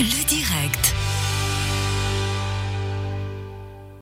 Le direct.